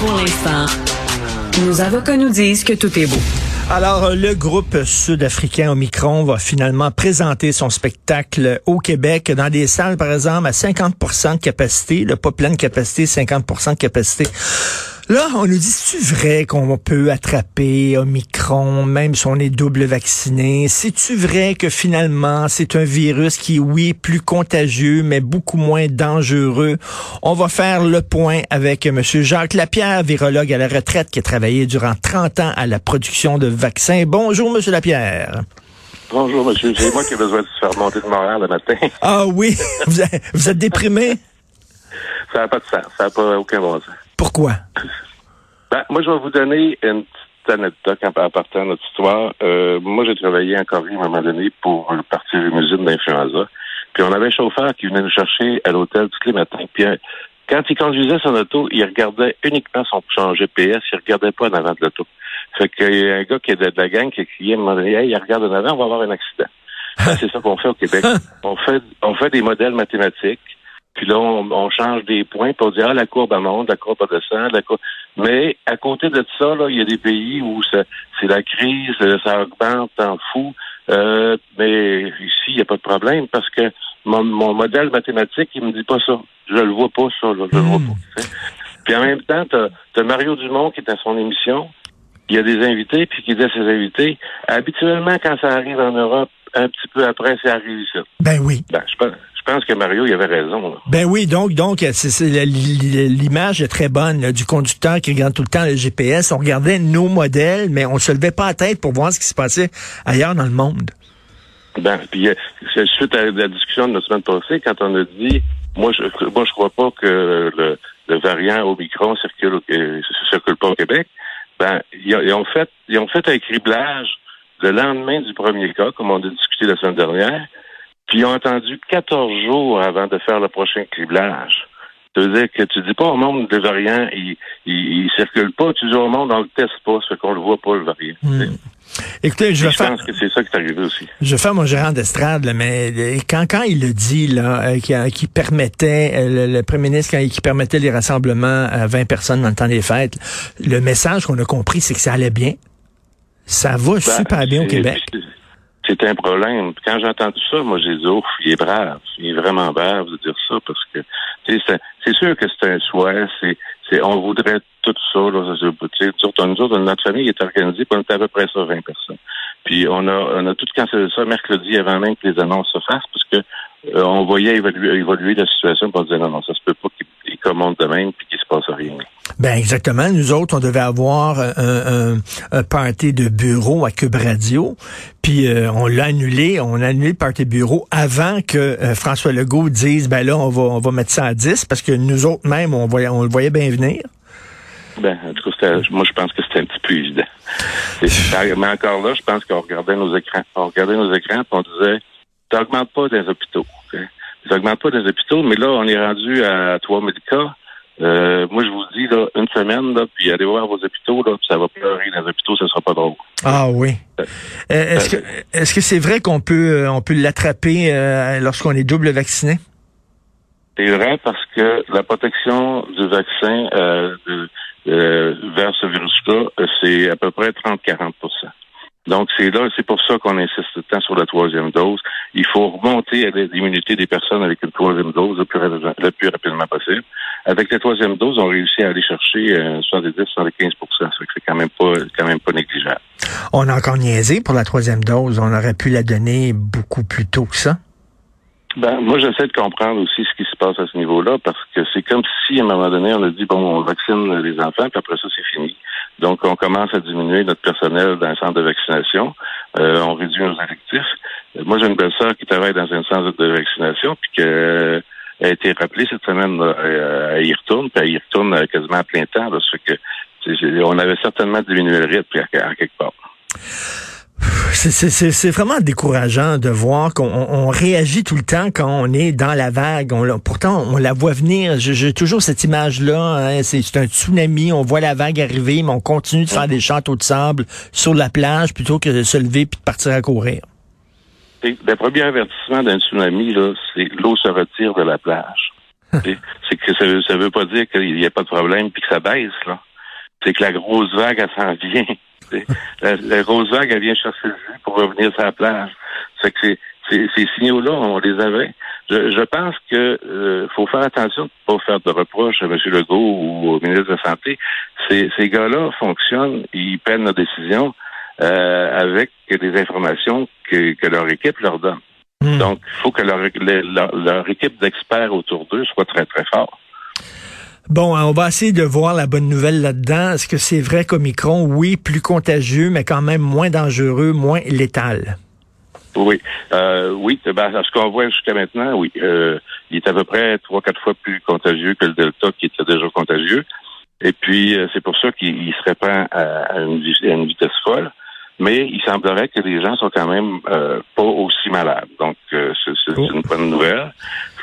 Pour l'instant, nous disent que tout est beau. Alors, euh, le groupe sud-africain Omicron va finalement présenter son spectacle au Québec dans des salles, par exemple, à 50% de capacité, le pas pleine capacité, 50% de capacité. Là, on nous dit, c'est-tu vrai qu'on peut attraper Omicron, même si on est double vacciné? C'est-tu vrai que finalement, c'est un virus qui, oui, plus contagieux, mais beaucoup moins dangereux? On va faire le point avec M. Jacques Lapierre, virologue à la retraite, qui a travaillé durant 30 ans à la production de vaccins. Bonjour, M. Lapierre. Bonjour, monsieur. C'est moi qui ai besoin de se faire monter de Montréal le matin. Ah oui? Vous êtes, vous êtes déprimé? Ça n'a pas de sens. Ça n'a pas aucun bon sens. Pourquoi? Ben, moi, je vais vous donner une petite anecdote en partant de notre histoire. Euh, moi, j'ai travaillé en Corée à un moment donné pour partir une usine d'influenza. Puis on avait un chauffeur qui venait nous chercher à l'hôtel tous les matins. Puis euh, quand il conduisait son auto, il regardait uniquement son, son GPS, il regardait pas en avant de l'auto. Fait qu'il y a un gars qui est de, la gang qui a crié à un moment donné, Hey, il regarde en avant, on va avoir un accident. Ben, c'est ça qu'on fait au Québec. on fait on fait des modèles mathématiques puis là, on, change des points, puis on dit, ah, la courbe monte, la courbe descend, la courbe... Mais à côté de ça, là, il y a des pays où c'est la crise, ça augmente, en fou. Euh, mais ici, il n'y a pas de problème parce que mon, modèle mathématique, il me dit pas ça. Je le vois pas, ça. je le vois hmm. pas. Puis en même temps, tu as, Mario Dumont qui est à son émission. Il y a des invités, puis qui dit à ses invités, habituellement, quand ça arrive en Europe, un petit peu après, ça arrive ici. Ben oui. Ben, je pense pense que Mario, il avait raison. Ben oui, donc, donc l'image est très bonne du conducteur qui regarde tout le temps le GPS. On regardait nos modèles, mais on se levait pas la tête pour voir ce qui se passait ailleurs dans le monde. Ben, puis euh, suite à la discussion de la semaine passée, quand on a dit, moi, je, moi, je crois pas que le, variant Omicron circule, euh, circule pas au Québec. Ben, ils, ont fait, ils ont fait un criblage le lendemain du premier cas, comme on a discuté la semaine dernière. Puis ils ont attendu 14 jours avant de faire le prochain criblage. Ça veut dire que tu dis pas au monde le variant, il, il, circule pas, tu dis au monde, on le teste pas, ce qu'on le voit pas, le variant. Hmm. Écoutez, je, vais pense que c'est ça qui est arrivé aussi. Je vais faire mon gérant d'estrade, mais quand, quand il le dit, là, euh, qui, permettait, euh, le, premier ministre, quand, qui permettait les rassemblements à 20 personnes dans le temps des fêtes, le message qu'on a compris, c'est que ça allait bien. Ça va ben, super bien au Québec c'est un problème. Quand j'ai entendu ça, moi j'ai dit, ouf, il est brave. Il est vraiment brave de dire ça parce que c'est sûr que c'est un souhait. C'est, on voudrait tout ça. Là, nous autres, notre famille est organisée, puis on est à peu près ça 20 personnes. Puis on a, on a tout cancellé ça mercredi avant même que les annonces se fassent parce que euh, on voyait évoluer, évoluer la situation pour dire non, non, ça se peut pas qu'ils commandent de même puis qu'il se passe rien. Ben exactement. Nous autres, on devait avoir un, un, party de bureau à Cube Radio, puis euh, on l'a annulé. On a annulé le party de bureau avant que euh, François Legault dise ben là, on va on va mettre ça à 10 parce que nous autres même, on voyait on le voyait bien venir. Ben, en tout cas, moi, je pense que c'était un petit peu évident. mais encore là, je pense qu'on regardait nos écrans. On regardait nos écrans et on disait ça pas des hôpitaux. Ça n'augmente pas des hôpitaux, mais là, on est rendu à trois médicats. Euh, moi, je vous dis, là, une semaine, là, puis allez voir vos hôpitaux, là, puis ça va pleurer dans les hôpitaux, ce sera pas drôle. Ah oui. Euh, euh, est-ce que est-ce que c'est vrai qu'on peut on peut l'attraper lorsqu'on est double vacciné? C'est vrai parce que la protection du vaccin vers ce virus-là, c'est à peu près 30-40% donc, c'est là, c'est pour ça qu'on insiste tant sur la troisième dose. Il faut remonter à l'immunité des personnes avec une troisième dose le plus, rapidement possible. Avec la troisième dose, on réussit à aller chercher euh, 70-75 C'est quand même pas quand même pas négligeable. On a encore niaisé pour la troisième dose. On aurait pu la donner beaucoup plus tôt que ça. Ben, moi, j'essaie de comprendre aussi ce qui se passe à ce niveau-là, parce que c'est comme si, à un moment donné, on a dit, bon, on vaccine les enfants, puis après ça, c'est fini. Donc, on commence à diminuer notre personnel dans un centre de vaccination. Euh, on réduit nos effectifs. Moi, j'ai une belle-sœur qui travaille dans un centre de vaccination, puis que a été rappelée cette semaine, euh, y retourne, puis y retourne quasiment à plein temps. Là, ça fait que on avait certainement diminué le rythme à quelque part. C'est vraiment décourageant de voir qu'on réagit tout le temps quand on est dans la vague. On, pourtant, on la voit venir. J'ai toujours cette image-là. Hein. c'est un tsunami. On voit la vague arriver, mais on continue de faire des châteaux de sable sur la plage plutôt que de se lever et de partir à courir. Le premier avertissement d'un tsunami, c'est l'eau se retire de la plage. c'est que ça veut, veut pas dire qu'il n'y a pas de problème puis que ça baisse. là. C'est que la grosse vague, elle s'en vient. La, la, grosse vague, elle vient chercher le jus pour revenir sur la plage. C'est que ces, ces signaux-là, on les avait. Je, je pense que euh, faut faire attention de ne pas faire de reproches à M. Legault ou au ministre de la Santé. Ces, ces gars-là fonctionnent, ils prennent nos décisions avec des informations que, que, leur équipe leur donne. Hmm. Donc, il faut que leur, leur, leur équipe d'experts autour d'eux soit très, très forte. Bon, on va essayer de voir la bonne nouvelle là-dedans. Est-ce que c'est vrai qu'Omicron, oui, plus contagieux, mais quand même moins dangereux, moins létal? Oui, euh, oui. Ben, ce qu'on voit jusqu'à maintenant, oui. Euh, il est à peu près trois, quatre fois plus contagieux que le Delta qui était déjà contagieux. Et puis, euh, c'est pour ça qu'il se répand à, une, vitesse folle. Mais il semblerait que les gens sont quand même euh, pas aussi malades. Donc, c'est oh. une bonne nouvelle.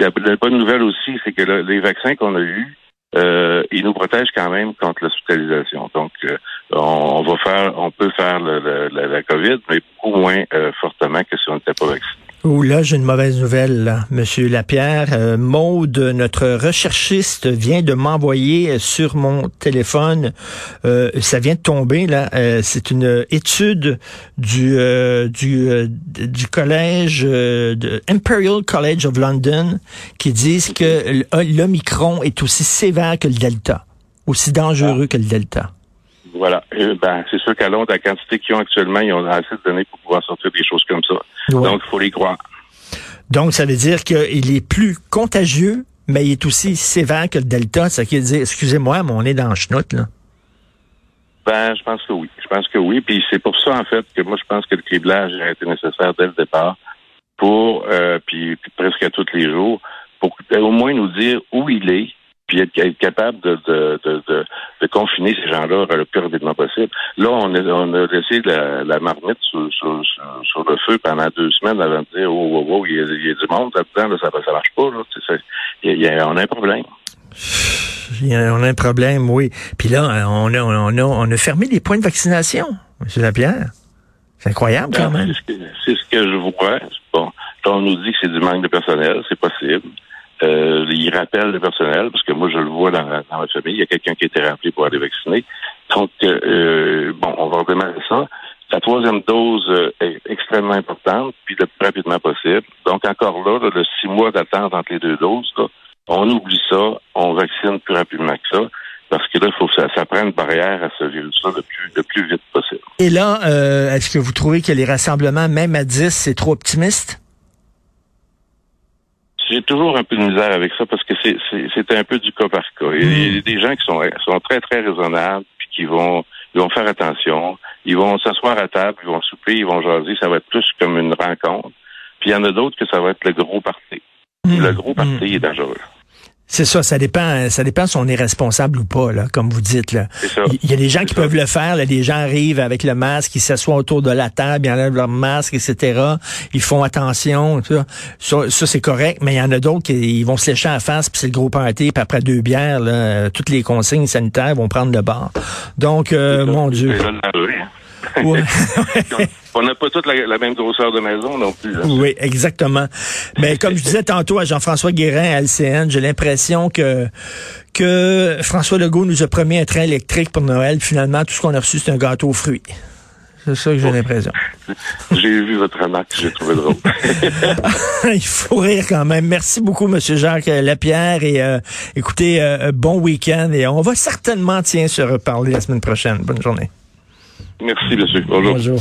La bonne nouvelle aussi, c'est que les vaccins qu'on a eus, euh, il nous protège quand même contre l'hospitalisation. Donc, euh, on, va faire, on peut faire le, la COVID, mais beaucoup moins euh, fortement que si on n'était pas vacciné. Oh là, j'ai une mauvaise nouvelle, là, Monsieur Lapierre. Euh, Maude, notre recherchiste, vient de m'envoyer sur mon téléphone. Euh, ça vient de tomber là. Euh, c'est une étude du euh, du du collège de Imperial College of London qui disent que l'Omicron est aussi sévère que le Delta, aussi dangereux que le Delta. Voilà. ben, c'est sûr qu'à Londres, la quantité qu'ils ont actuellement, ils ont assez de données pour pouvoir sortir des choses comme ça. Donc, il faut les croire. Donc, ça veut dire qu'il est plus contagieux, mais il est aussi sévère que le Delta. Ça veut dire, excusez-moi, mais on est dans le chenoute, là. Ben, je pense que oui. Je pense que oui. Puis c'est pour ça, en fait, que moi, je pense que le criblage a été nécessaire dès le départ pour, euh, puis, presque à tous les jours, pour au moins nous dire où il est, puis être, capable de, de, de, de, confiner ces gens-là le plus rapidement possible. Là, on a, on a laissé la, la marmite sur, sur, sur, le feu pendant deux semaines avant de dire oh, oh, oh il, y a, il y a du monde là-dedans, là, ça, ça marche pas. Là, il y a, on a un problème. on a un problème, oui. Puis là, on a, on a, on a fermé les points de vaccination, M. Lapierre. C'est incroyable quand même. C'est ce, que je vois. Bon, on nous dit que c'est du manque de personnel, c'est possible. Euh, il rappelle le personnel, parce que moi, je le vois dans, dans ma famille. Il y a quelqu'un qui a été rappelé pour aller vacciner. Donc, euh, euh, bon, on va redémarrer ça. La troisième dose euh, est extrêmement importante, puis le plus rapidement possible. Donc, encore là, le six mois d'attente entre les deux doses, on oublie ça, on vaccine plus rapidement que ça parce que là, il faut que ça, ça prenne barrière à ce virus-là le plus, le plus vite possible. Et là, est-ce que vous trouvez que les rassemblements, même à 10, c'est trop optimiste? J'ai toujours un peu de misère avec ça parce que c'est un peu du cas par cas. Il y a des gens qui sont, sont très, très raisonnables puis qui vont, ils vont faire attention. Ils vont s'asseoir à table, ils vont souper, ils vont jaser. Ça va être plus comme une rencontre. Puis il y en a d'autres que ça va être le gros parti. Le gros parti hmm. est dangereux. C'est ça, ça dépend, ça dépend si on est responsable ou pas, là, comme vous dites. Là. Il y a des gens qui peuvent le faire, là, des gens arrivent avec le masque, ils s'assoient autour de la table, ils enlèvent leur masque, etc. Ils font attention, ça, ça, c'est correct, mais il y en a d'autres qui ils vont se lécher en face, puis c'est le gros party, puis après deux bières, là, toutes les consignes sanitaires vont prendre le bord. Donc, euh, mon Dieu. on n'a pas toute la, même grosseur de maison non plus. Oui, exactement. Mais comme je disais tantôt à Jean-François Guérin à LCN, j'ai l'impression que que François Legault nous a promis un train électrique pour Noël. Finalement, tout ce qu'on a reçu, c'est un gâteau aux fruits. C'est ça que j'ai l'impression. J'ai vu votre remarque, j'ai trouvé drôle. Il faut rire quand même. Merci beaucoup, Monsieur Jacques Lapierre. Et euh, écoutez, euh, bon week-end. Et on va certainement, tiens, se reparler la semaine prochaine. Bonne journée. Merci, monsieur. Bonjour. Bonjour.